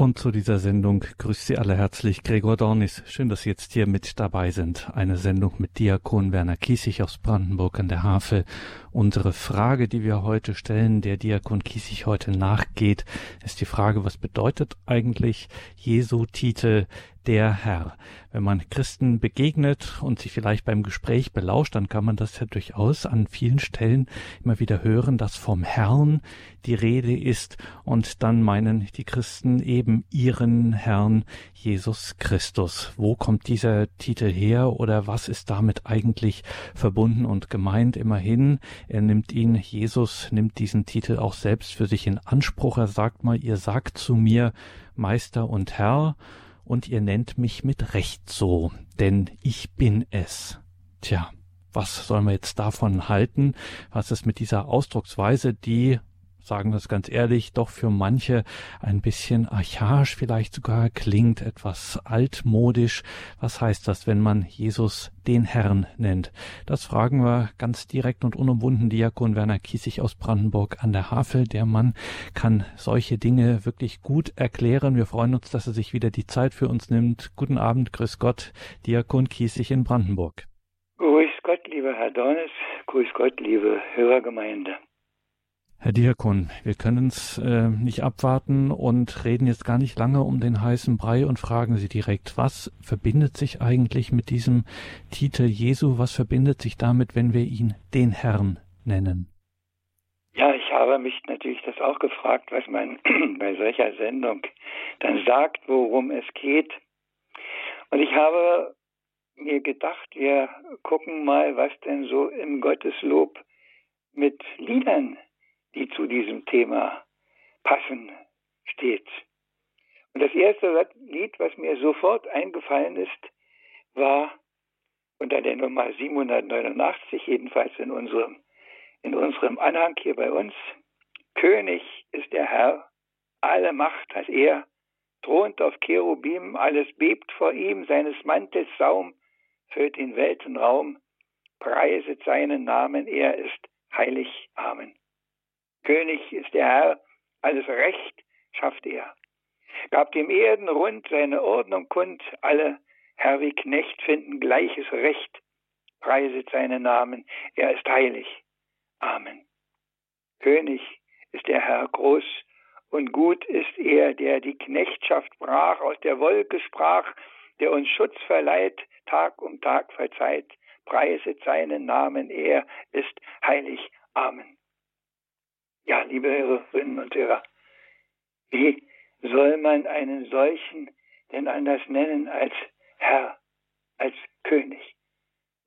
Und zu dieser Sendung grüßt Sie alle herzlich Gregor Dornis. Schön, dass Sie jetzt hier mit dabei sind. Eine Sendung mit Diakon Werner Kiesig aus Brandenburg an der Havel. Unsere Frage, die wir heute stellen, der Diakon Kiesig heute nachgeht, ist die Frage, was bedeutet eigentlich Jesu Titel der Herr. Wenn man Christen begegnet und sich vielleicht beim Gespräch belauscht, dann kann man das ja durchaus an vielen Stellen immer wieder hören, dass vom Herrn die Rede ist und dann meinen die Christen eben ihren Herrn Jesus Christus. Wo kommt dieser Titel her oder was ist damit eigentlich verbunden und gemeint? Immerhin, er nimmt ihn, Jesus nimmt diesen Titel auch selbst für sich in Anspruch. Er sagt mal, ihr sagt zu mir Meister und Herr und ihr nennt mich mit Recht so, denn ich bin es. Tja, was sollen wir jetzt davon halten? Was ist mit dieser Ausdrucksweise, die sagen wir es ganz ehrlich, doch für manche ein bisschen archaisch vielleicht sogar klingt, etwas altmodisch. Was heißt das, wenn man Jesus den Herrn nennt? Das fragen wir ganz direkt und unumwunden Diakon Werner Kiesig aus Brandenburg an der Havel. Der Mann kann solche Dinge wirklich gut erklären. Wir freuen uns, dass er sich wieder die Zeit für uns nimmt. Guten Abend, grüß Gott, Diakon Kiesig in Brandenburg. Grüß Gott, lieber Herr Dornes, grüß Gott, liebe Hörergemeinde. Herr Diakon, wir können es äh, nicht abwarten und reden jetzt gar nicht lange um den heißen Brei und fragen Sie direkt, was verbindet sich eigentlich mit diesem Titel Jesu? Was verbindet sich damit, wenn wir ihn den Herrn nennen? Ja, ich habe mich natürlich das auch gefragt, was man bei solcher Sendung dann sagt, worum es geht. Und ich habe mir gedacht, wir gucken mal, was denn so im Gotteslob mit Liedern die zu diesem Thema passen, steht. Und das erste Lied, was mir sofort eingefallen ist, war unter der Nummer 789, jedenfalls in unserem, in unserem Anhang hier bei uns. König ist der Herr, alle Macht hat er, thront auf Cherubim, alles bebt vor ihm, seines Mantels Saum füllt den Weltenraum, preiset seinen Namen, er ist heilig. Amen. König ist der Herr, alles Recht schafft er. Gab dem Erden rund seine Ordnung kund, alle Herr wie Knecht finden gleiches Recht. Preiset seinen Namen, er ist heilig. Amen. König ist der Herr groß und gut ist er, der die Knechtschaft brach, aus der Wolke sprach, der uns Schutz verleiht, Tag um Tag verzeiht. Preiset seinen Namen, er ist heilig. Amen. Ja, liebe Hörerinnen und Hörer, wie soll man einen solchen denn anders nennen als Herr, als König,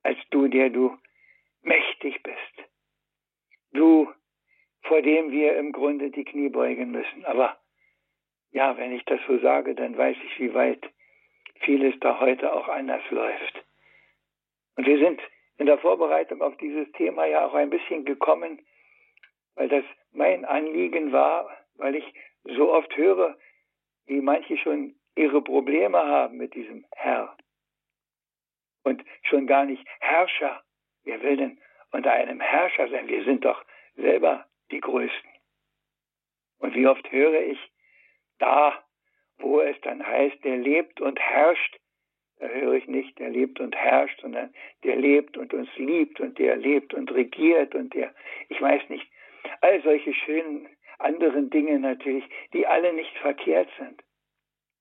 als du, der du mächtig bist, du, vor dem wir im Grunde die Knie beugen müssen. Aber ja, wenn ich das so sage, dann weiß ich, wie weit vieles da heute auch anders läuft. Und wir sind in der Vorbereitung auf dieses Thema ja auch ein bisschen gekommen, weil das mein Anliegen war, weil ich so oft höre, wie manche schon ihre Probleme haben mit diesem Herr. Und schon gar nicht Herrscher. Wer will denn unter einem Herrscher sein? Wir sind doch selber die Größten. Und wie oft höre ich, da, wo es dann heißt, der lebt und herrscht, da höre ich nicht, der lebt und herrscht, sondern der lebt und uns liebt und der lebt und regiert und der, ich weiß nicht, all solche schönen anderen Dinge natürlich, die alle nicht verkehrt sind.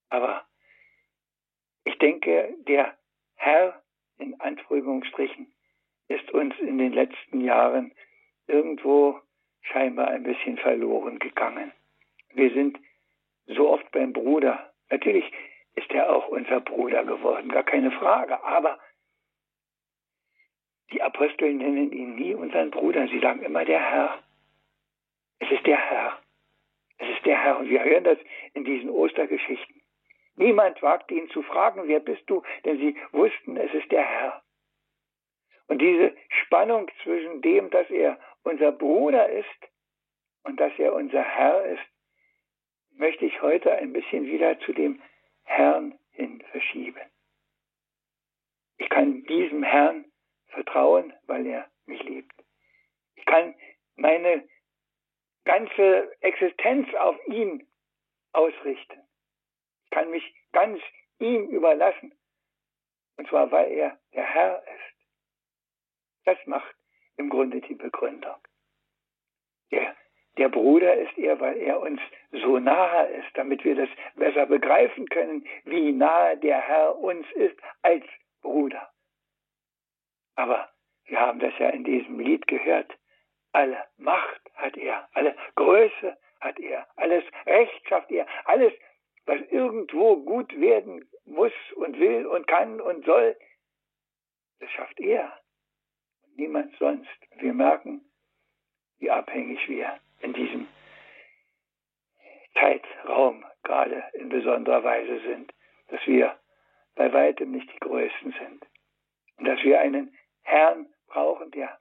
Aber ich denke, der Herr in Anführungsstrichen ist uns in den letzten Jahren irgendwo scheinbar ein bisschen verloren gegangen. Wir sind so oft beim Bruder. Natürlich ist er auch unser Bruder geworden, gar keine Frage. Aber die Apostel nennen ihn nie unseren Bruder, sie sagen immer der Herr. Es ist der Herr. Es ist der Herr. Und wir hören das in diesen Ostergeschichten. Niemand wagte ihn zu fragen, wer bist du? Denn sie wussten, es ist der Herr. Und diese Spannung zwischen dem, dass er unser Bruder ist und dass er unser Herr ist, möchte ich heute ein bisschen wieder zu dem Herrn hin verschieben. Ich kann diesem Herrn vertrauen, weil er mich liebt. Ich kann meine ganze Existenz auf ihn ausrichten. kann mich ganz ihm überlassen. Und zwar, weil er der Herr ist. Das macht im Grunde die Begründung. Der, der Bruder ist er, weil er uns so nahe ist, damit wir das besser begreifen können, wie nahe der Herr uns ist als Bruder. Aber wir haben das ja in diesem Lied gehört. Alle Macht hat er, alle Größe hat er, alles Recht schafft er, alles, was irgendwo gut werden muss und will und kann und soll, das schafft er. Niemand sonst. Wir merken, wie abhängig wir in diesem Zeitraum gerade in besonderer Weise sind, dass wir bei weitem nicht die Größten sind. Und dass wir einen Herrn brauchen, der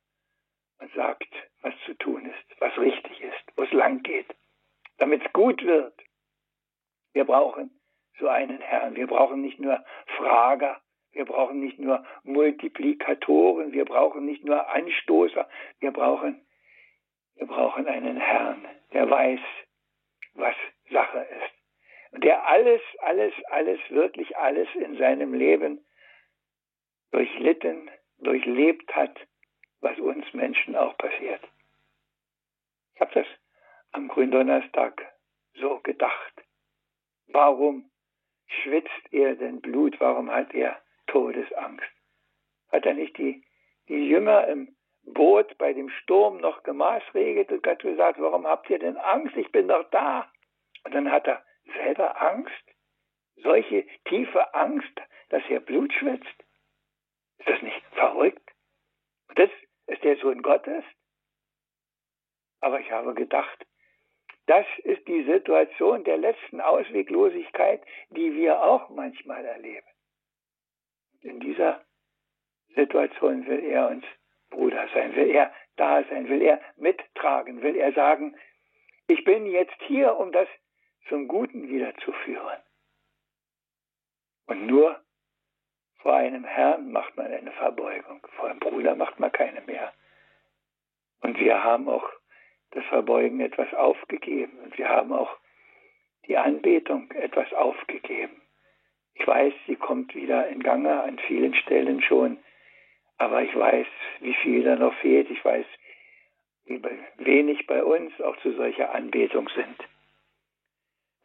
sagt, was zu tun ist, was richtig ist, wo es lang geht, damit es gut wird. Wir brauchen so einen Herrn. Wir brauchen nicht nur Frager, wir brauchen nicht nur Multiplikatoren, wir brauchen nicht nur Anstoßer, wir brauchen, wir brauchen einen Herrn, der weiß, was Sache ist. Und der alles, alles, alles, wirklich alles in seinem Leben durchlitten, durchlebt hat, was uns Menschen auch passiert. Ich habe das am Gründonnerstag so gedacht. Warum schwitzt er denn Blut? Warum hat er Todesangst? Hat er nicht die, die Jünger im Boot bei dem Sturm noch gemaßregelt und hat gesagt, warum habt ihr denn Angst? Ich bin doch da. Und dann hat er selber Angst, solche tiefe Angst, dass er Blut schwitzt. Ist das nicht verrückt? Und das ist der Sohn Gottes? Aber ich habe gedacht, das ist die Situation der letzten Ausweglosigkeit, die wir auch manchmal erleben. In dieser Situation will er uns Bruder sein, will er da sein, will er mittragen, will er sagen, ich bin jetzt hier, um das zum Guten wiederzuführen. Und nur vor einem Herrn macht man eine Verbeugung, vor einem Bruder macht man keine mehr. Und wir haben auch das Verbeugen etwas aufgegeben und wir haben auch die Anbetung etwas aufgegeben. Ich weiß, sie kommt wieder in Gange an vielen Stellen schon, aber ich weiß, wie viel da noch fehlt. Ich weiß, wie wenig bei uns auch zu solcher Anbetung sind.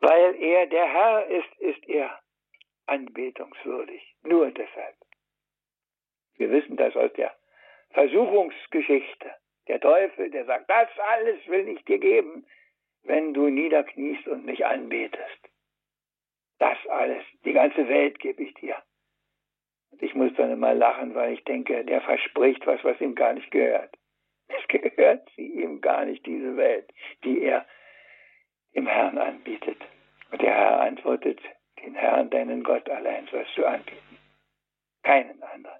Weil er der Herr ist, ist er anbetungswürdig. Nur deshalb. Wir wissen das aus der Versuchungsgeschichte. Der Teufel, der sagt, das alles will ich dir geben, wenn du niederkniest und mich anbetest. Das alles, die ganze Welt gebe ich dir. Und ich muss dann immer lachen, weil ich denke, der verspricht was, was ihm gar nicht gehört. Es gehört sie ihm gar nicht, diese Welt, die er dem Herrn anbietet. Und der Herr antwortet, den Herrn, deinen Gott allein sollst du anbieten. Keinen anderen.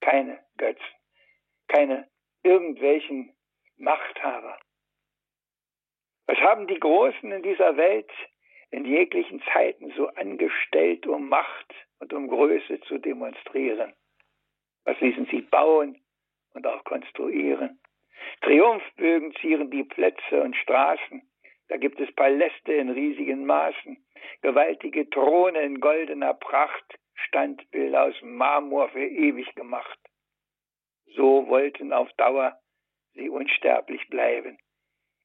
Keine Götzen. Keine irgendwelchen Machthaber. Was haben die Großen in dieser Welt in jeglichen Zeiten so angestellt, um Macht und um Größe zu demonstrieren? Was ließen sie bauen und auch konstruieren? Triumphbögen zieren die Plätze und Straßen. Da gibt es Paläste in riesigen Maßen, gewaltige Throne in goldener Pracht, Standbilder aus Marmor für ewig gemacht. So wollten auf Dauer sie unsterblich bleiben,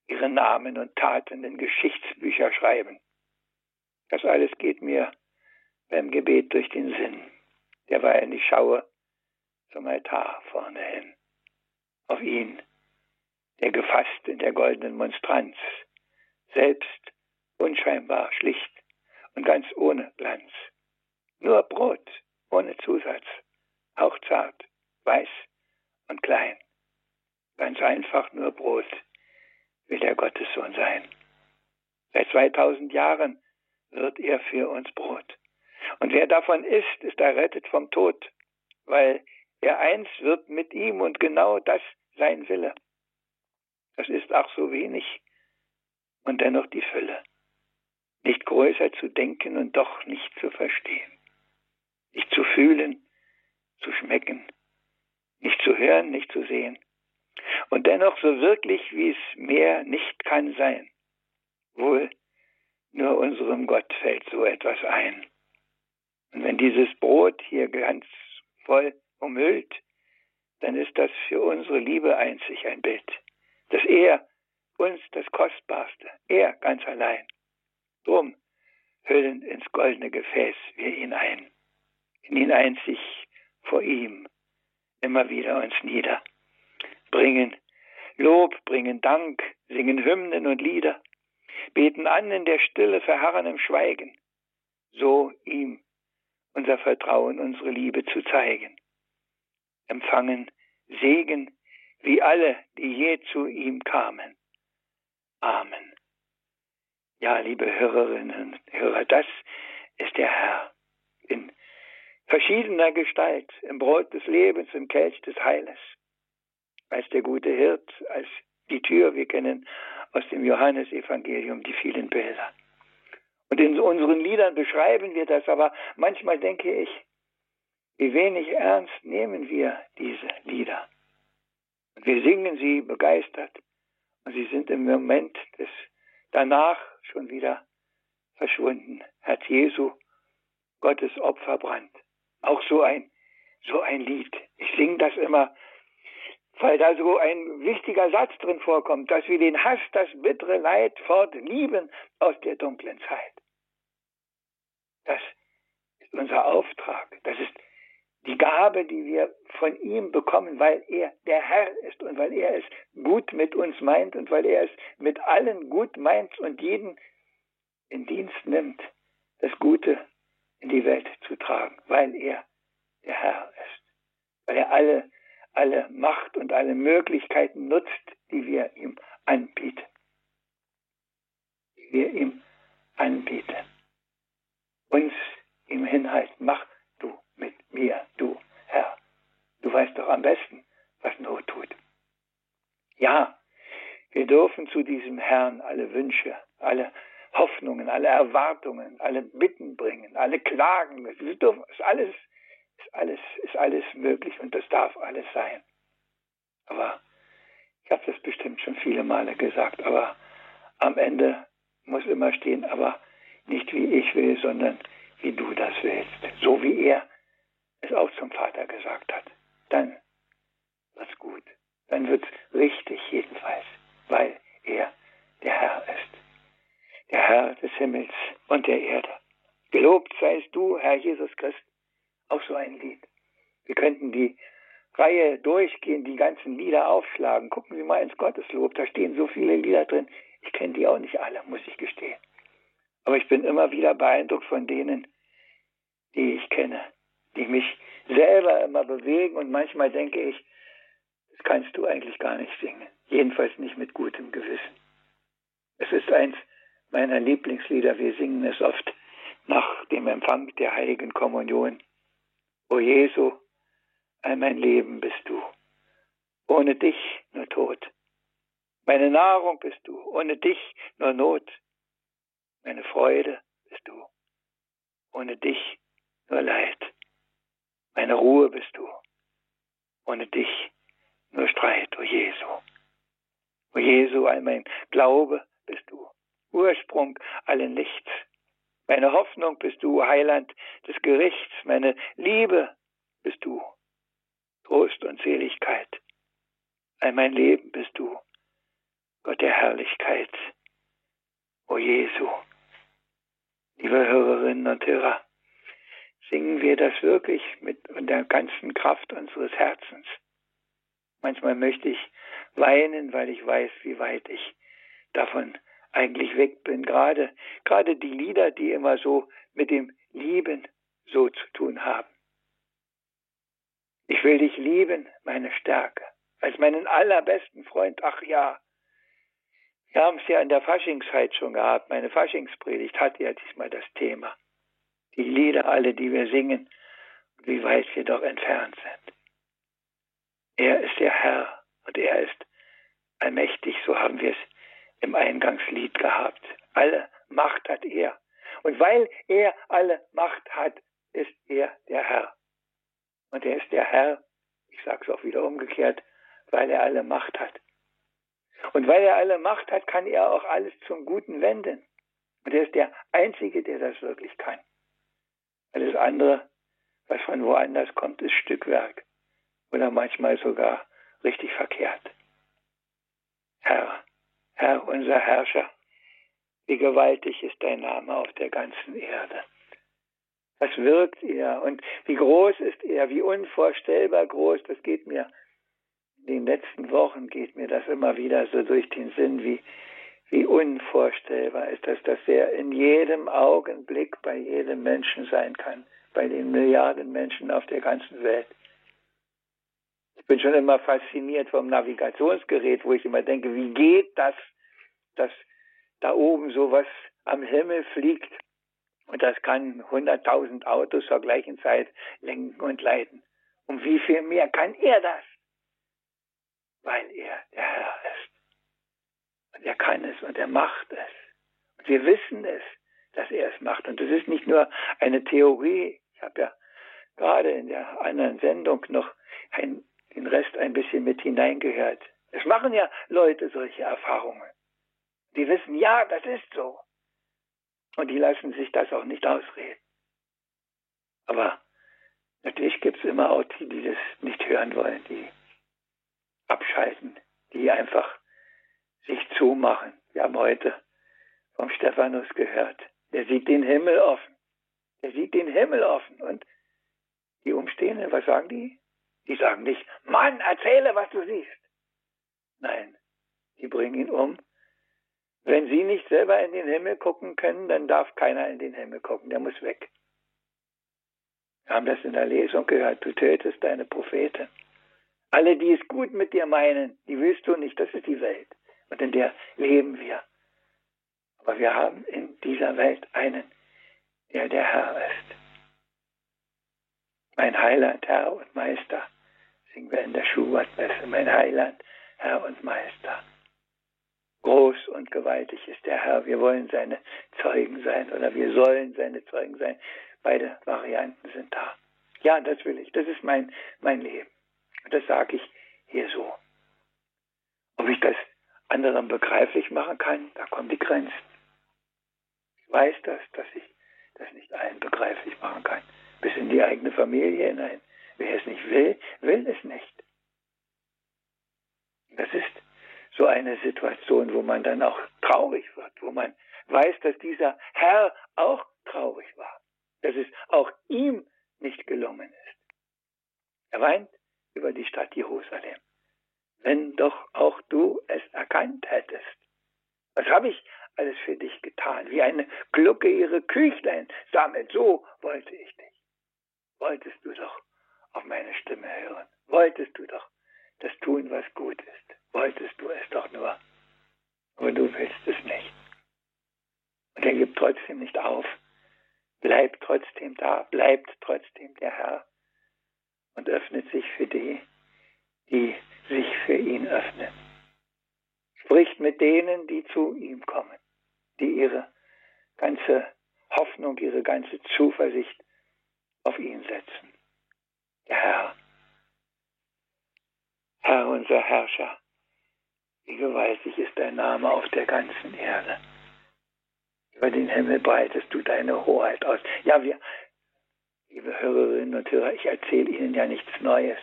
ihre Namen und Taten in Geschichtsbücher schreiben. Das alles geht mir beim Gebet durch den Sinn, derweil ich schaue zum Altar vorne hin, auf ihn, der gefasst in der goldenen Monstranz, selbst unscheinbar schlicht und ganz ohne Glanz, nur Brot ohne Zusatz, hauchzart, weiß und klein. Ganz einfach nur Brot will der Gottessohn sein. Seit 2000 Jahren wird er für uns Brot. Und wer davon isst, ist errettet vom Tod, weil er eins wird mit ihm und genau das sein Wille. Das ist auch so wenig und dennoch die Fülle. Nicht größer zu denken und doch nicht zu verstehen. Nicht zu fühlen, zu schmecken, nicht zu hören, nicht zu sehen. Und dennoch so wirklich, wie es mehr nicht kann sein. Wohl nur unserem Gott fällt so etwas ein. Und wenn dieses Brot hier ganz voll umhüllt, dann ist das für unsere Liebe einzig ein Bild, dass er uns das Kostbarste, er ganz allein. Drum hüllen ins goldene Gefäß wir ihn ein, in ihn einzig vor ihm, immer wieder uns nieder, bringen Lob, bringen Dank, singen Hymnen und Lieder, beten an in der Stille, verharren im Schweigen, so ihm unser Vertrauen, unsere Liebe zu zeigen. Empfangen Segen wie alle, die je zu ihm kamen. Amen. Ja, liebe Hörerinnen und Hörer, das ist der Herr in verschiedener Gestalt, im Brot des Lebens, im Kelch des Heiles, als der gute Hirt, als die Tür, wir kennen aus dem Johannesevangelium die vielen Bilder. Und in unseren Liedern beschreiben wir das, aber manchmal denke ich, wie wenig ernst nehmen wir diese Lieder. Wir singen sie begeistert und sie sind im Moment des danach schon wieder verschwunden. Herz Jesu, Gottes Opfer brannt. Auch so ein, so ein Lied. Ich singe das immer, weil da so ein wichtiger Satz drin vorkommt, dass wir den Hass, das bittere Leid fort lieben aus der dunklen Zeit. Das ist unser Auftrag. Das ist die Gabe, die wir von ihm bekommen, weil er der Herr ist und weil er es gut mit uns meint und weil er es mit allen gut meint und jeden in Dienst nimmt, das Gute in die Welt zu tragen, weil er der Herr ist, weil er alle, alle Macht und alle Möglichkeiten nutzt, die wir ihm anbieten. Die wir ihm anbieten. Uns ihm hinhalten. Mach du mit mir, du Herr. Du weißt doch am besten, was Not tut. Ja, wir dürfen zu diesem Herrn alle Wünsche, alle Hoffnungen, alle Erwartungen, alle Bitten bringen, alle Klagen. Wir dürfen, ist alles, ist alles, ist alles möglich und das darf alles sein. Aber ich habe das bestimmt schon viele Male gesagt, aber am Ende muss immer stehen, aber nicht wie ich will, sondern wie du das willst. So wie er es auch zum Vater gesagt hat. Dann wird's gut. Dann wird's richtig jedenfalls, weil er der Herr ist. Der Herr des Himmels und der Erde. Gelobt seist du, Herr Jesus Christ. Auch so ein Lied. Wir könnten die Reihe durchgehen, die ganzen Lieder aufschlagen. Gucken Sie mal ins Gotteslob, da stehen so viele Lieder drin. Ich kenne die auch nicht alle, muss ich gestehen. Aber ich bin immer wieder beeindruckt von denen, die ich kenne, die mich selber immer bewegen und manchmal denke ich, das kannst du eigentlich gar nicht singen. Jedenfalls nicht mit gutem Gewissen. Es ist eins meiner Lieblingslieder. Wir singen es oft nach dem Empfang der heiligen Kommunion. O Jesu, all mein Leben bist du. Ohne dich nur Tod. Meine Nahrung bist du. Ohne dich nur Not. Meine Freude bist du. Ohne dich nur Leid. Meine Ruhe bist du. Ohne dich nur Streit, o Jesu. O Jesu, all mein Glaube bist du. Ursprung allen Lichts. Meine Hoffnung bist du, Heiland des Gerichts. Meine Liebe bist du. Trost und Seligkeit. All mein Leben bist du. Gott der Herrlichkeit. O Jesu. Liebe Hörerinnen und Hörer, singen wir das wirklich mit der ganzen Kraft unseres Herzens. Manchmal möchte ich weinen, weil ich weiß, wie weit ich davon eigentlich weg bin. Gerade, gerade die Lieder, die immer so mit dem Lieben so zu tun haben. Ich will dich lieben, meine Stärke, als meinen allerbesten Freund. Ach ja, wir haben es ja in der Faschingszeit schon gehabt. Meine Faschingspredigt hat ja diesmal das Thema. Die Lieder alle, die wir singen, wie weit wir doch entfernt sind. Er ist der Herr und er ist allmächtig, so haben wir es im Eingangslied gehabt. Alle Macht hat er. Und weil er alle Macht hat, ist er der Herr. Und er ist der Herr, ich sage es auch wieder umgekehrt, weil er alle Macht hat. Und weil er alle Macht hat, kann er auch alles zum Guten wenden. Und er ist der Einzige, der das wirklich kann. Alles andere, was von woanders kommt, ist Stückwerk oder manchmal sogar richtig verkehrt. Herr, Herr, unser Herrscher, wie gewaltig ist dein Name auf der ganzen Erde. Was wirkt er und wie groß ist er, wie unvorstellbar groß, das geht mir in den letzten Wochen geht mir das immer wieder so durch den Sinn, wie, wie unvorstellbar ist das, dass er in jedem Augenblick bei jedem Menschen sein kann, bei den Milliarden Menschen auf der ganzen Welt. Ich bin schon immer fasziniert vom Navigationsgerät, wo ich immer denke, wie geht das, dass da oben sowas am Himmel fliegt und das kann 100.000 Autos zur gleichen Zeit lenken und leiten. Und wie viel mehr kann er das? Weil er der Herr ist. Und er kann es und er macht es. Und wir wissen es, dass er es macht. Und das ist nicht nur eine Theorie. Ich habe ja gerade in der anderen Sendung noch ein, den Rest ein bisschen mit hineingehört. Es machen ja Leute solche Erfahrungen. Die wissen, ja, das ist so. Und die lassen sich das auch nicht ausreden. Aber natürlich gibt es immer auch die, die das nicht hören wollen, die abschalten, die einfach sich zumachen. Wir haben heute vom Stephanus gehört. Der sieht den Himmel offen. Der sieht den Himmel offen. Und die Umstehenden, was sagen die? Die sagen nicht, Mann, erzähle, was du siehst. Nein, die bringen ihn um wenn Sie nicht selber in den Himmel gucken können, dann darf keiner in den Himmel gucken, der muss weg. Wir haben das in der Lesung gehört, du tötest deine Propheten. Alle, die es gut mit dir meinen, die willst du nicht, das ist die Welt. Und in der leben wir. Aber wir haben in dieser Welt einen, der der Herr ist. Mein Heiland, Herr und Meister, singen wir in der Schubert-Messe. Mein Heiland, Herr und Meister. Groß und gewaltig ist der Herr. Wir wollen seine Zeugen sein oder wir sollen seine Zeugen sein. Beide Varianten sind da. Ja, das will ich. Das ist mein, mein Leben. Und das sage ich hier so. Ob ich das anderen begreiflich machen kann, da kommen die Grenzen. Ich weiß das, dass ich das nicht allen begreiflich machen kann. Bis in die eigene Familie hinein. Wer es nicht will, will es nicht. Das ist so eine Situation, wo man dann auch traurig wird, wo man weiß, dass dieser Herr auch traurig war, dass es auch ihm nicht gelungen ist. Er weint über die Stadt Jerusalem. Wenn doch auch du es erkannt hättest. Was habe ich alles für dich getan? Wie eine Glucke ihre Küchlein sammelt, so wollte ich dich. Wolltest du doch auf meine Stimme hören. Wolltest du doch das tun, was gut ist wolltest du es doch nur. Aber du willst es nicht. Und er gibt trotzdem nicht auf. Bleibt trotzdem da, bleibt trotzdem der Herr und öffnet sich für die, die sich für ihn öffnen. Spricht mit denen, die zu ihm kommen, die ihre ganze Hoffnung, ihre ganze Zuversicht auf ihn setzen. Der Herr, Herr unser Herrscher, wie gewaltig ist dein Name auf der ganzen Erde. Über den Himmel breitest du deine Hoheit aus. Ja, wir, liebe Hörerinnen und Hörer, ich erzähle Ihnen ja nichts Neues.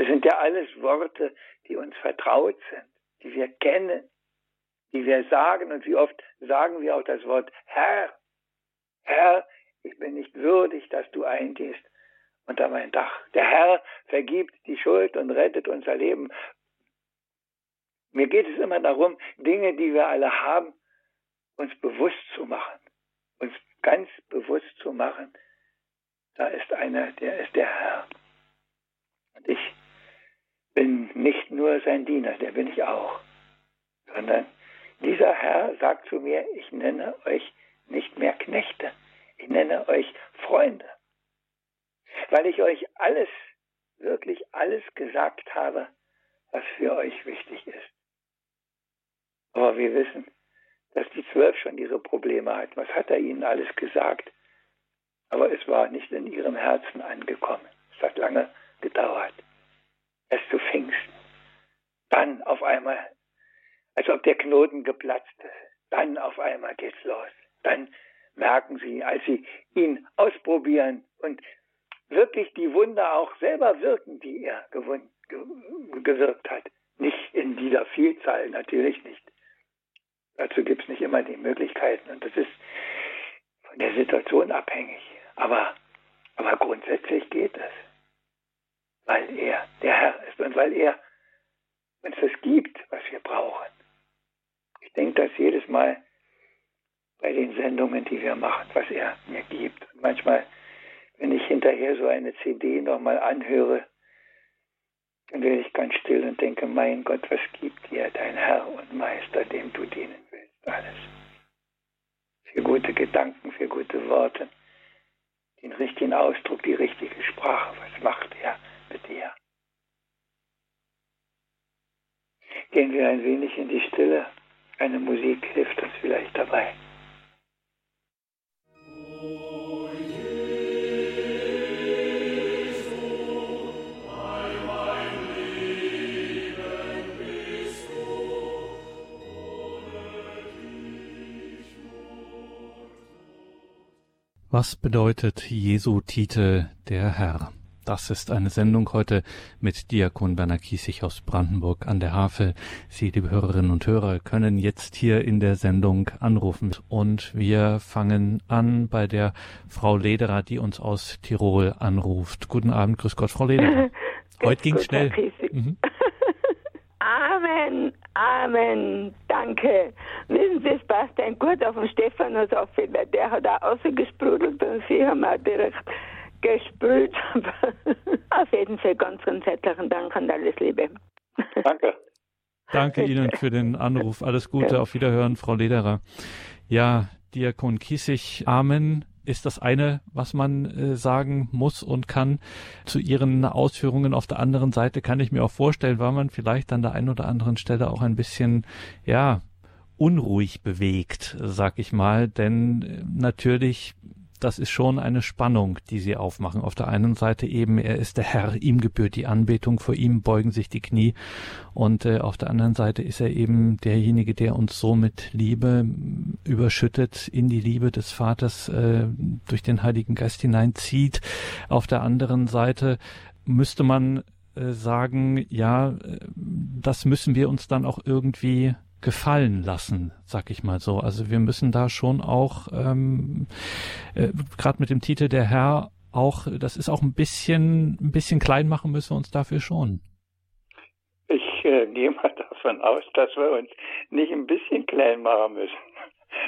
Das sind ja alles Worte, die uns vertraut sind, die wir kennen, die wir sagen. Und wie oft sagen wir auch das Wort Herr. Herr, ich bin nicht würdig, dass du eingehst unter mein Dach. Der Herr vergibt die Schuld und rettet unser Leben. Mir geht es immer darum, Dinge, die wir alle haben, uns bewusst zu machen. Uns ganz bewusst zu machen, da ist einer, der ist der Herr. Und ich bin nicht nur sein Diener, der bin ich auch, sondern dieser Herr sagt zu mir, ich nenne euch nicht mehr Knechte, ich nenne euch Freunde, weil ich euch alles, wirklich alles gesagt habe, was für euch wichtig ist. Aber wir wissen, dass die Zwölf schon ihre Probleme hatten. Was hat er ihnen alles gesagt? Aber es war nicht in ihrem Herzen angekommen. Es hat lange gedauert. Erst zu Pfingsten. Dann auf einmal, als ob der Knoten geplatzt ist. Dann auf einmal geht's los. Dann merken sie, als sie ihn ausprobieren und wirklich die Wunder auch selber wirken, die er gewirkt hat. Nicht in dieser Vielzahl, natürlich nicht. Dazu gibt es nicht immer die Möglichkeiten und das ist von der Situation abhängig. Aber, aber grundsätzlich geht es, weil er der Herr ist und weil er uns das gibt, was wir brauchen. Ich denke das jedes Mal bei den Sendungen, die wir machen, was er mir gibt. Und manchmal, wenn ich hinterher so eine CD nochmal anhöre, dann werde ich ganz still und denke, mein Gott, was gibt dir dein Herr und Meister, dem du dienen willst? Alles. Für gute Gedanken, für gute Worte, den richtigen Ausdruck, die richtige Sprache. Was macht er mit dir? Gehen wir ein wenig in die Stille. Eine Musik hilft uns vielleicht dabei. Was bedeutet Jesu Titel der Herr? Das ist eine Sendung heute mit Diakon Werner Kiesig aus Brandenburg an der Havel. Sie, liebe Hörerinnen und Hörer, können jetzt hier in der Sendung anrufen. Und wir fangen an bei der Frau Lederer, die uns aus Tirol anruft. Guten Abend, grüß Gott, Frau Lederer. Heute ging schnell. Mhm. Amen, Amen, danke. Wissen Sie, es passt ein gut auf den Stephanus auf, der hat auch ausgesprudelt und Sie haben auch direkt gesprüht. auf jeden Fall ganz, ganz herzlichen Dank und alles Liebe. Danke. Danke Ihnen für den Anruf. Alles Gute, auf Wiederhören, Frau Lederer. Ja, Diakon Kiesig, Amen ist das eine, was man äh, sagen muss und kann. Zu Ihren Ausführungen auf der anderen Seite kann ich mir auch vorstellen, war man vielleicht an der einen oder anderen Stelle auch ein bisschen, ja, unruhig bewegt, sag ich mal, denn äh, natürlich das ist schon eine Spannung, die sie aufmachen. Auf der einen Seite eben, er ist der Herr, ihm gebührt die Anbetung, vor ihm beugen sich die Knie. Und äh, auf der anderen Seite ist er eben derjenige, der uns so mit Liebe überschüttet, in die Liebe des Vaters äh, durch den Heiligen Geist hineinzieht. Auf der anderen Seite müsste man äh, sagen, ja, äh, das müssen wir uns dann auch irgendwie gefallen lassen, sag ich mal so. Also wir müssen da schon auch, ähm, äh, gerade mit dem Titel der Herr, auch, das ist auch ein bisschen, ein bisschen klein machen müssen wir uns dafür schon. Ich äh, gehe mal davon aus, dass wir uns nicht ein bisschen klein machen müssen.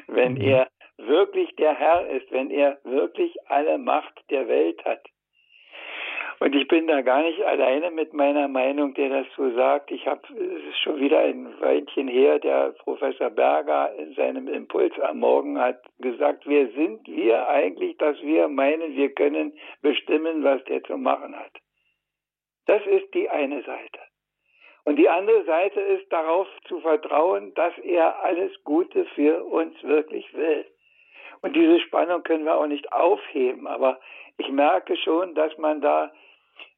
Wenn mhm. er wirklich der Herr ist, wenn er wirklich alle Macht der Welt hat, und ich bin da gar nicht alleine mit meiner Meinung, der das so sagt. Ich habe, es ist schon wieder ein Weilchen her, der Professor Berger in seinem Impuls am Morgen hat gesagt, wer sind wir eigentlich, dass wir meinen, wir können bestimmen, was der zu machen hat. Das ist die eine Seite. Und die andere Seite ist darauf zu vertrauen, dass er alles Gute für uns wirklich will. Und diese Spannung können wir auch nicht aufheben, aber ich merke schon, dass man da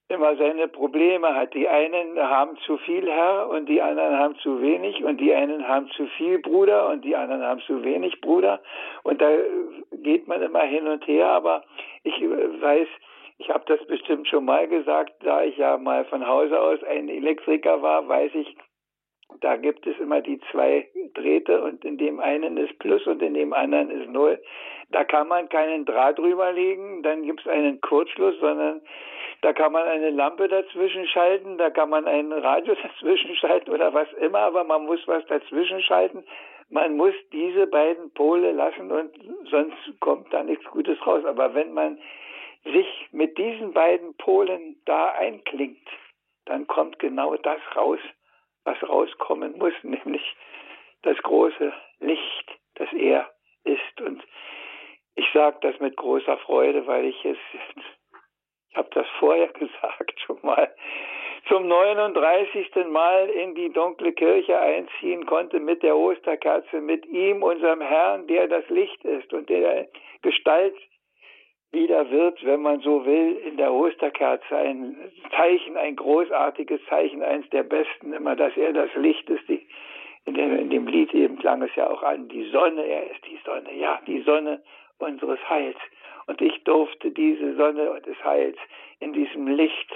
immer seine Probleme hat. Die einen haben zu viel Herr und die anderen haben zu wenig und die einen haben zu viel Bruder und die anderen haben zu wenig Bruder und da geht man immer hin und her, aber ich weiß, ich habe das bestimmt schon mal gesagt, da ich ja mal von Hause aus ein Elektriker war, weiß ich, da gibt es immer die zwei Drähte und in dem einen ist Plus und in dem anderen ist Null. Da kann man keinen Draht drüber legen, dann gibt es einen Kurzschluss, sondern da kann man eine Lampe dazwischen schalten, da kann man einen Radio dazwischen schalten oder was immer, aber man muss was dazwischen schalten. Man muss diese beiden Pole lassen und sonst kommt da nichts Gutes raus. Aber wenn man sich mit diesen beiden Polen da einklingt, dann kommt genau das raus, was rauskommen muss, nämlich das große Licht, das er ist. Und ich sage das mit großer Freude, weil ich es ich habe das vorher gesagt schon mal, zum 39. Mal in die dunkle Kirche einziehen konnte mit der Osterkerze, mit ihm, unserem Herrn, der das Licht ist und der Gestalt wieder wird, wenn man so will, in der Osterkerze ein Zeichen, ein großartiges Zeichen, eins der besten immer, dass er das Licht ist, die In dem, in dem Lied eben klang es ja auch an, die Sonne, er ist die Sonne, ja, die Sonne unseres Heils. Und ich durfte diese Sonne des Heils in diesem Licht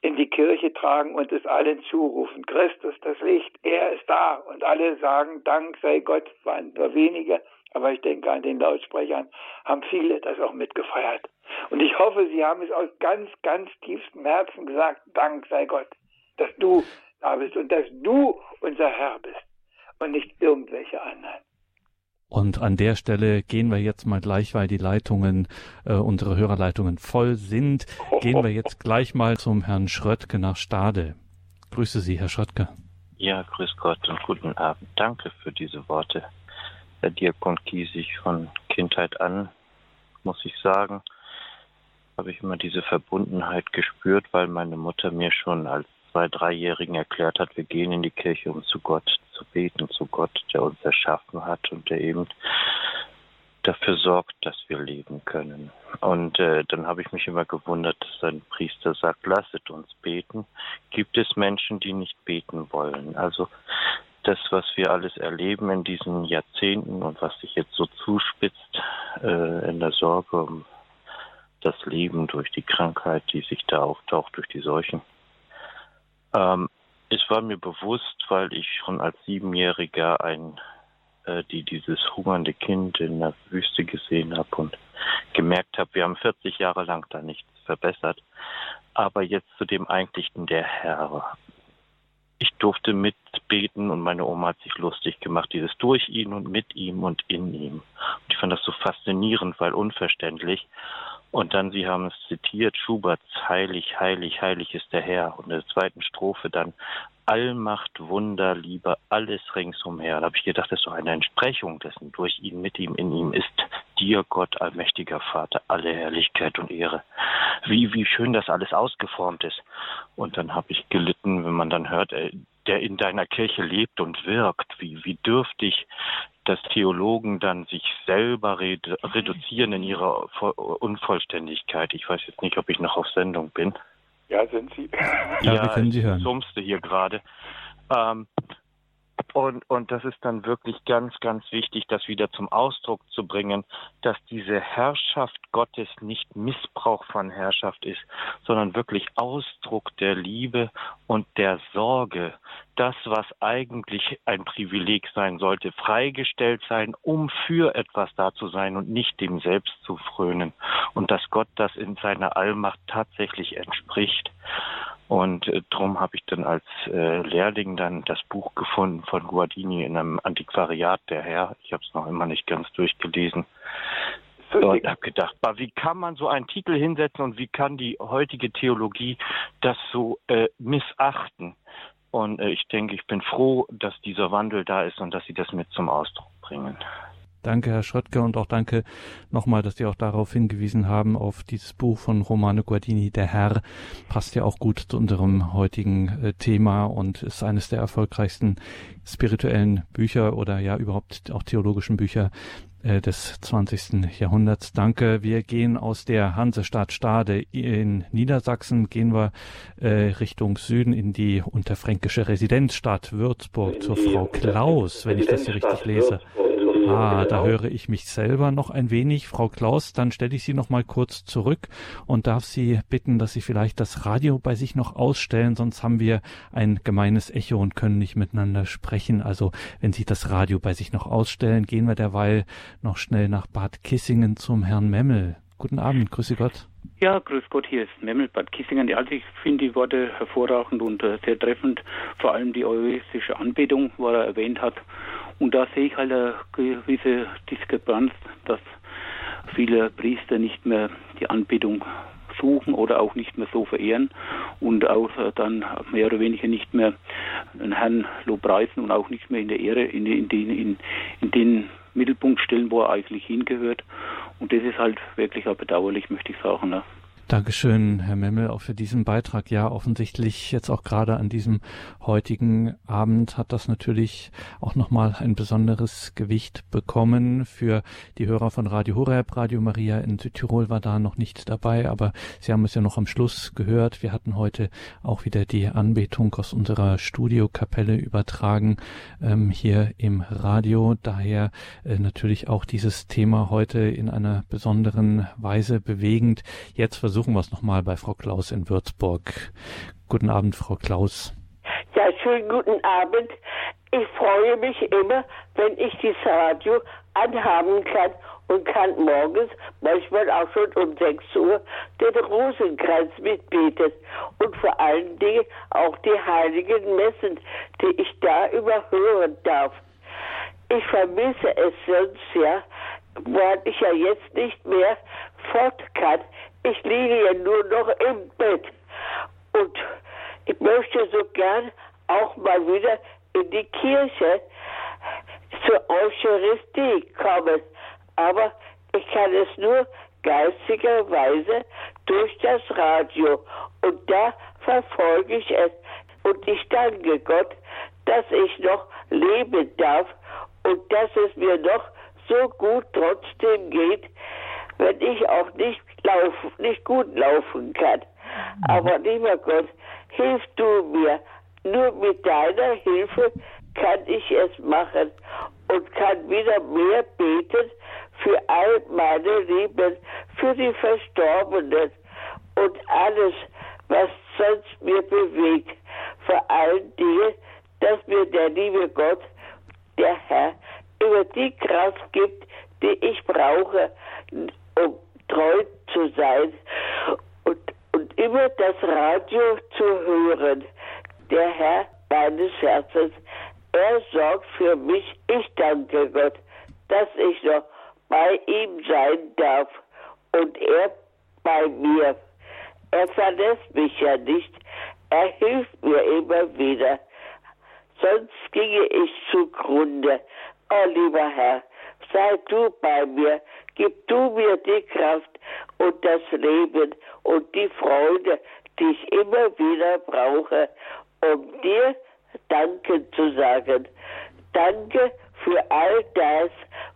in die Kirche tragen und es allen zurufen. Christus, das Licht, er ist da. Und alle sagen, Dank sei Gott, waren nur wenige, aber ich denke an den Lautsprechern, haben viele das auch mitgefeiert. Und ich hoffe, Sie haben es aus ganz, ganz tiefstem Herzen gesagt, Dank sei Gott, dass du da bist und dass du unser Herr bist und nicht irgendwelche anderen. Und an der Stelle gehen wir jetzt mal gleich, weil die Leitungen, äh, unsere Hörerleitungen voll sind, gehen wir jetzt gleich mal zum Herrn Schröttke nach Stade. Grüße Sie, Herr Schröttke. Ja, grüß Gott und guten Abend. Danke für diese Worte. Herr Diakon Kiesig, von Kindheit an, muss ich sagen, habe ich immer diese Verbundenheit gespürt, weil meine Mutter mir schon als zwei, dreijährigen erklärt hat, wir gehen in die Kirche, um zu Gott zu beten, zu Gott, der uns erschaffen hat und der eben dafür sorgt, dass wir leben können. Und äh, dann habe ich mich immer gewundert, dass ein Priester sagt, lasset uns beten. Gibt es Menschen, die nicht beten wollen? Also das, was wir alles erleben in diesen Jahrzehnten und was sich jetzt so zuspitzt äh, in der Sorge um das Leben durch die Krankheit, die sich da auftaucht, durch die Seuchen, ähm, es war mir bewusst, weil ich schon als Siebenjähriger ein, äh, die dieses hungernde Kind in der Wüste gesehen habe und gemerkt habe, wir haben 40 Jahre lang da nichts verbessert. Aber jetzt zu dem eigentlichen der Herr. Ich durfte mitbeten und meine Oma hat sich lustig gemacht, dieses durch ihn und mit ihm und in ihm. Und ich fand das so faszinierend, weil unverständlich. Und dann, Sie haben es zitiert, Schuberts Heilig, heilig, heilig ist der Herr. Und in der zweiten Strophe dann Allmacht, Wunder, Liebe, alles ringsumher. Da habe ich gedacht, das ist doch eine Entsprechung dessen. Durch ihn, mit ihm, in ihm ist dir, Gott, allmächtiger Vater, alle Herrlichkeit und Ehre. Wie, wie schön das alles ausgeformt ist. Und dann habe ich gelitten, wenn man dann hört, ey, der in deiner Kirche lebt und wirkt, wie, wie dürftig dass Theologen dann sich selber redu reduzieren in ihrer Unvollständigkeit. Ich weiß jetzt nicht, ob ich noch auf Sendung bin. Ja, sind Sie. Ja, ja wir können Sie hören. Ich summste hier gerade. Ähm, und, und das ist dann wirklich ganz, ganz wichtig, das wieder zum Ausdruck zu bringen, dass diese Herrschaft Gottes nicht Missbrauch von Herrschaft ist, sondern wirklich Ausdruck der Liebe und der Sorge. Das, was eigentlich ein Privileg sein sollte, freigestellt sein, um für etwas da zu sein und nicht dem selbst zu frönen. Und dass Gott das in seiner Allmacht tatsächlich entspricht. Und äh, darum habe ich dann als äh, Lehrling dann das Buch gefunden von Guardini in einem Antiquariat der Herr. Ich habe es noch immer nicht ganz durchgelesen. Und habe gedacht, wie kann man so einen Titel hinsetzen und wie kann die heutige Theologie das so äh, missachten? Und äh, ich denke, ich bin froh, dass dieser Wandel da ist und dass Sie das mit zum Ausdruck bringen. Danke, Herr Schröttke, und auch danke nochmal, dass Sie auch darauf hingewiesen haben, auf dieses Buch von Romano Guardini, Der Herr. Passt ja auch gut zu unserem heutigen äh, Thema und ist eines der erfolgreichsten spirituellen Bücher oder ja überhaupt auch theologischen Bücher äh, des 20. Jahrhunderts. Danke. Wir gehen aus der Hansestadt Stade in Niedersachsen, gehen wir äh, Richtung Süden in die unterfränkische Residenzstadt Würzburg zur Frau Klaus, wenn ich das hier richtig lese. Ah, da höre ich mich selber noch ein wenig. Frau Klaus, dann stelle ich Sie noch mal kurz zurück und darf Sie bitten, dass Sie vielleicht das Radio bei sich noch ausstellen, sonst haben wir ein gemeines Echo und können nicht miteinander sprechen. Also, wenn Sie das Radio bei sich noch ausstellen, gehen wir derweil noch schnell nach Bad Kissingen zum Herrn Memmel. Guten Abend, grüße Gott. Ja, grüß Gott, hier ist Memmel Bad Kissingen. Also ich finde die Worte hervorragend und äh, sehr treffend. Vor allem die egoistische Anbetung, wo er erwähnt hat. Und da sehe ich halt eine gewisse Diskrepanz, dass viele Priester nicht mehr die Anbetung suchen oder auch nicht mehr so verehren und auch dann mehr oder weniger nicht mehr den Herrn lobpreisen und auch nicht mehr in der Ehre, in, in, den, in, in den Mittelpunkt stellen, wo er eigentlich hingehört. Und das ist halt wirklich auch bedauerlich, möchte ich sagen. Ne? Dankeschön, Herr Memmel, auch für diesen Beitrag. Ja, offensichtlich jetzt auch gerade an diesem heutigen Abend hat das natürlich auch nochmal ein besonderes Gewicht bekommen für die Hörer von Radio Horeb. Radio Maria in Südtirol war da noch nicht dabei, aber Sie haben es ja noch am Schluss gehört. Wir hatten heute auch wieder die Anbetung aus unserer Studiokapelle übertragen, ähm, hier im Radio. Daher äh, natürlich auch dieses Thema heute in einer besonderen Weise bewegend. Jetzt versuchen versuchen wir es nochmal bei Frau Klaus in Würzburg. Guten Abend, Frau Klaus. Ja, schönen guten Abend. Ich freue mich immer, wenn ich das Radio anhaben kann und kann morgens, manchmal auch schon um 6 Uhr, den Rosenkranz mitbeten und vor allen Dingen auch die heiligen Messen, die ich da überhören darf. Ich vermisse es sonst ja, weil ich ja jetzt nicht mehr fort kann. Ich liege ja nur noch im Bett. Und ich möchte so gern auch mal wieder in die Kirche zur Eucharistie kommen. Aber ich kann es nur geistigerweise durch das Radio. Und da verfolge ich es. Und ich danke Gott, dass ich noch leben darf und dass es mir noch so gut trotzdem geht, wenn ich auch nicht laufen, nicht gut laufen kann. Mhm. Aber lieber Gott, hilf du mir. Nur mit deiner Hilfe kann ich es machen und kann wieder mehr beten für all meine Lieben, für die Verstorbenen und alles, was sonst mir bewegt. Vor allen Dingen, dass mir der liebe Gott, der Herr, über die Kraft gibt, die ich brauche, um treu zu sein und, und immer das Radio zu hören. Der Herr meines Herzens, er sorgt für mich. Ich danke Gott, dass ich noch bei ihm sein darf und er bei mir. Er verlässt mich ja nicht. Er hilft mir immer wieder. Sonst ginge ich zugrunde. Oh lieber Herr, sei du bei mir. Gib du mir die Kraft und das Leben und die Freude, die ich immer wieder brauche, um dir Danke zu sagen. Danke für all das,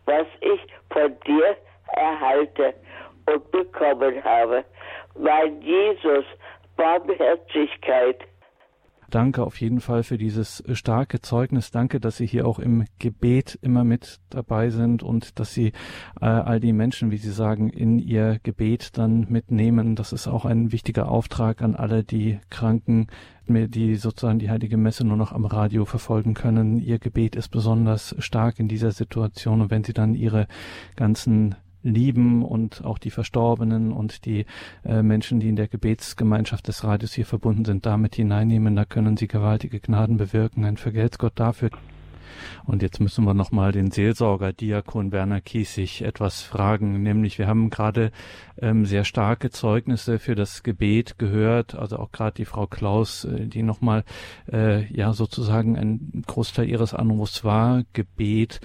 was ich von dir erhalte und bekommen habe. Mein Jesus, Barmherzigkeit, Danke auf jeden Fall für dieses äh, starke Zeugnis. Danke, dass Sie hier auch im Gebet immer mit dabei sind und dass Sie äh, all die Menschen, wie Sie sagen, in Ihr Gebet dann mitnehmen. Das ist auch ein wichtiger Auftrag an alle die Kranken, die sozusagen die Heilige Messe nur noch am Radio verfolgen können. Ihr Gebet ist besonders stark in dieser Situation und wenn Sie dann Ihre ganzen lieben und auch die Verstorbenen und die äh, Menschen, die in der Gebetsgemeinschaft des Radios hier verbunden sind, damit hineinnehmen. Da können sie gewaltige Gnaden bewirken. Ein Vergelt's Gott dafür. Und jetzt müssen wir nochmal den Seelsorger Diakon Werner Kiesig etwas fragen, nämlich wir haben gerade ähm, sehr starke Zeugnisse für das Gebet gehört, also auch gerade die Frau Klaus, äh, die nochmal äh, ja sozusagen ein Großteil ihres Anrufs war, Gebet,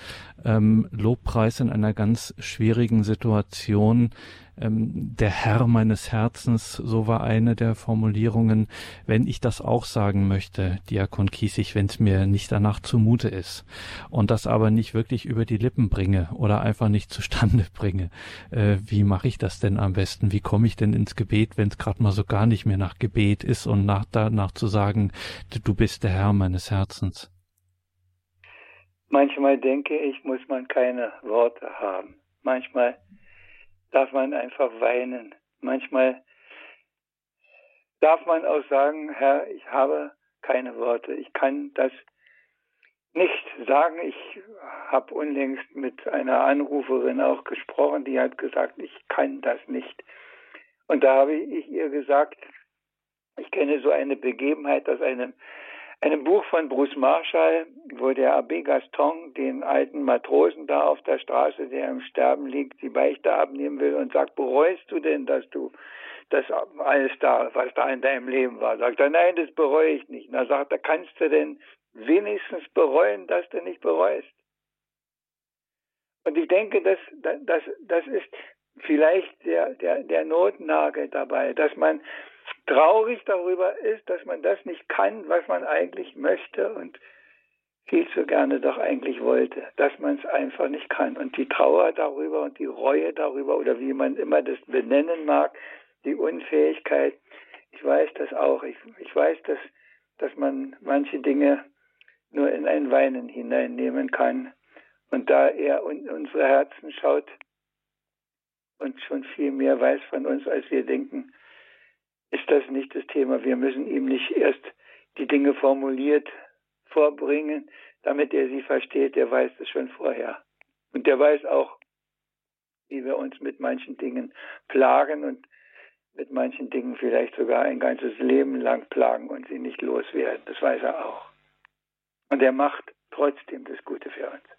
ähm, Lobpreis in einer ganz schwierigen Situation ähm, der Herr meines Herzens, so war eine der Formulierungen, wenn ich das auch sagen möchte, Diakon Kiesig, wenn es mir nicht danach zumute ist und das aber nicht wirklich über die Lippen bringe oder einfach nicht zustande bringe, äh, wie mache ich das denn am besten? Wie komme ich denn ins Gebet, wenn es gerade mal so gar nicht mehr nach Gebet ist und nach danach zu sagen, du bist der Herr meines Herzens? Manchmal denke ich, muss man keine Worte haben. Manchmal darf man einfach weinen. Manchmal darf man auch sagen, Herr, ich habe keine Worte. Ich kann das nicht sagen. Ich habe unlängst mit einer Anruferin auch gesprochen, die hat gesagt, ich kann das nicht. Und da habe ich ihr gesagt, ich kenne so eine Begebenheit aus einem einem Buch von Bruce Marshall, wo der Abbé Gaston den alten Matrosen da auf der Straße, der im Sterben liegt, die Beichte abnehmen will und sagt, bereust du denn, dass du das alles da, was da in deinem Leben war? Sagt er, nein, das bereue ich nicht. Na sagt er, kannst du denn wenigstens bereuen, dass du nicht bereust? Und ich denke, das, das, das ist vielleicht der, der, der Notnagel dabei, dass man traurig darüber ist, dass man das nicht kann, was man eigentlich möchte und viel zu gerne doch eigentlich wollte, dass man es einfach nicht kann. Und die Trauer darüber und die Reue darüber oder wie man immer das benennen mag, die Unfähigkeit, ich weiß das auch. Ich, ich weiß, dass, dass man manche Dinge nur in ein Weinen hineinnehmen kann. Und da er in unsere Herzen schaut und schon viel mehr weiß von uns, als wir denken, ist das nicht das Thema. Wir müssen ihm nicht erst die Dinge formuliert vorbringen, damit er sie versteht. Der weiß es schon vorher. Und der weiß auch, wie wir uns mit manchen Dingen plagen und mit manchen Dingen vielleicht sogar ein ganzes Leben lang plagen und sie nicht loswerden. Das weiß er auch. Und er macht trotzdem das Gute für uns.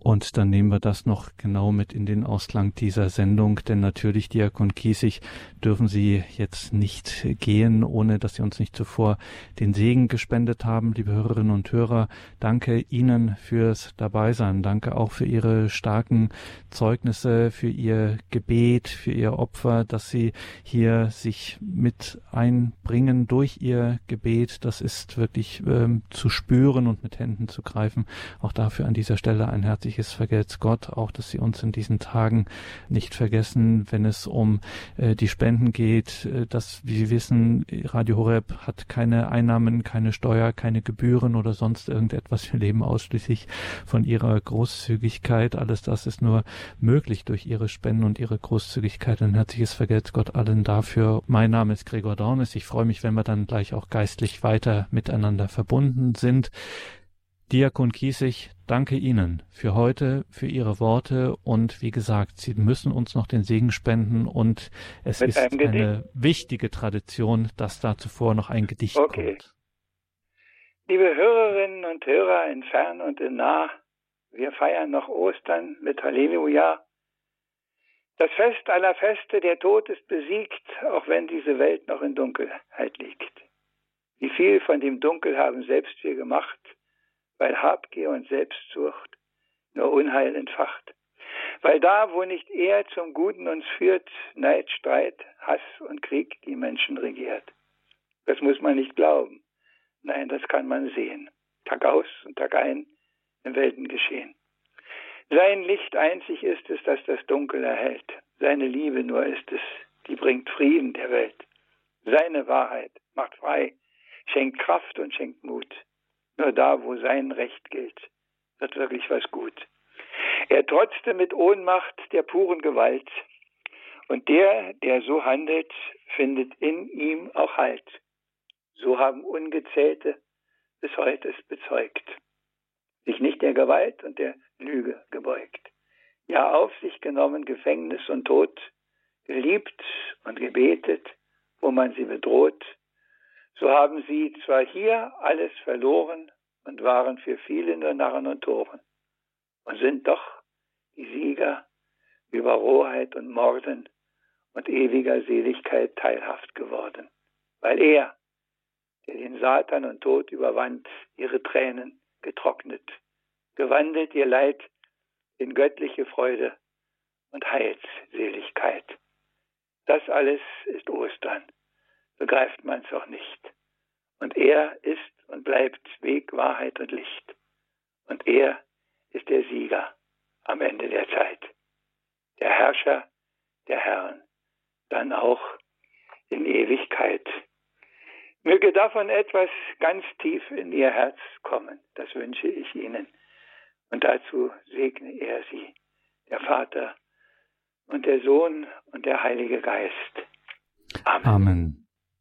Und dann nehmen wir das noch genau mit in den Ausklang dieser Sendung, denn natürlich, Diakon Kiesig, dürfen Sie jetzt nicht gehen, ohne dass Sie uns nicht zuvor den Segen gespendet haben. Liebe Hörerinnen und Hörer, danke Ihnen fürs Dabeisein. Danke auch für Ihre starken Zeugnisse, für Ihr Gebet, für Ihr Opfer, dass Sie hier sich mit einbringen durch Ihr Gebet. Das ist wirklich ähm, zu spüren und mit Händen zu greifen. Auch dafür an dieser Stelle ein herzliches herzliches Vergelt's Gott, auch dass Sie uns in diesen Tagen nicht vergessen, wenn es um äh, die Spenden geht, äh, dass, wie Sie wissen, Radio Horeb hat keine Einnahmen, keine Steuer, keine Gebühren oder sonst irgendetwas. Wir leben ausschließlich von Ihrer Großzügigkeit. Alles das ist nur möglich durch Ihre Spenden und Ihre Großzügigkeit. Ein herzliches Vergelt's Gott allen dafür. Mein Name ist Gregor Dornes. Ich freue mich, wenn wir dann gleich auch geistlich weiter miteinander verbunden sind. Diakon Kiesig, danke Ihnen für heute, für Ihre Worte und wie gesagt, Sie müssen uns noch den Segen spenden und es Mit ist eine wichtige Tradition, dass da zuvor noch ein Gedicht okay. kommt. Liebe Hörerinnen und Hörer in fern und in nah, wir feiern noch Ostern mit Halleluja. Das Fest aller Feste, der Tod ist besiegt, auch wenn diese Welt noch in Dunkelheit liegt. Wie viel von dem Dunkel haben selbst wir gemacht, weil Habgier und Selbstsucht nur Unheil entfacht. Weil da, wo nicht er zum Guten uns führt, Neid, Streit, Hass und Krieg die Menschen regiert. Das muss man nicht glauben. Nein, das kann man sehen. Tag aus und Tag ein im Weltengeschehen. Sein Licht einzig ist es, das das Dunkel erhält. Seine Liebe nur ist es, die bringt Frieden der Welt. Seine Wahrheit macht frei, schenkt Kraft und schenkt Mut. Nur da, wo sein Recht gilt, wird wirklich was gut. Er trotzte mit Ohnmacht der puren Gewalt. Und der, der so handelt, findet in ihm auch Halt. So haben Ungezählte bis heute es bezeugt. Sich nicht der Gewalt und der Lüge gebeugt. Ja, auf sich genommen Gefängnis und Tod, geliebt und gebetet, wo man sie bedroht, so haben sie zwar hier alles verloren und waren für viele nur Narren und Toren und sind doch die Sieger über Rohheit und Morden und ewiger Seligkeit teilhaft geworden, weil er, der den Satan und Tod überwand, ihre Tränen getrocknet, gewandelt ihr Leid in göttliche Freude und Heilsseligkeit. Das alles ist Ostern begreift man es auch nicht. Und er ist und bleibt Weg, Wahrheit und Licht. Und er ist der Sieger am Ende der Zeit. Der Herrscher der Herren, dann auch in Ewigkeit. Möge davon etwas ganz tief in Ihr Herz kommen, das wünsche ich Ihnen. Und dazu segne er Sie, der Vater und der Sohn und der Heilige Geist. Amen. Amen.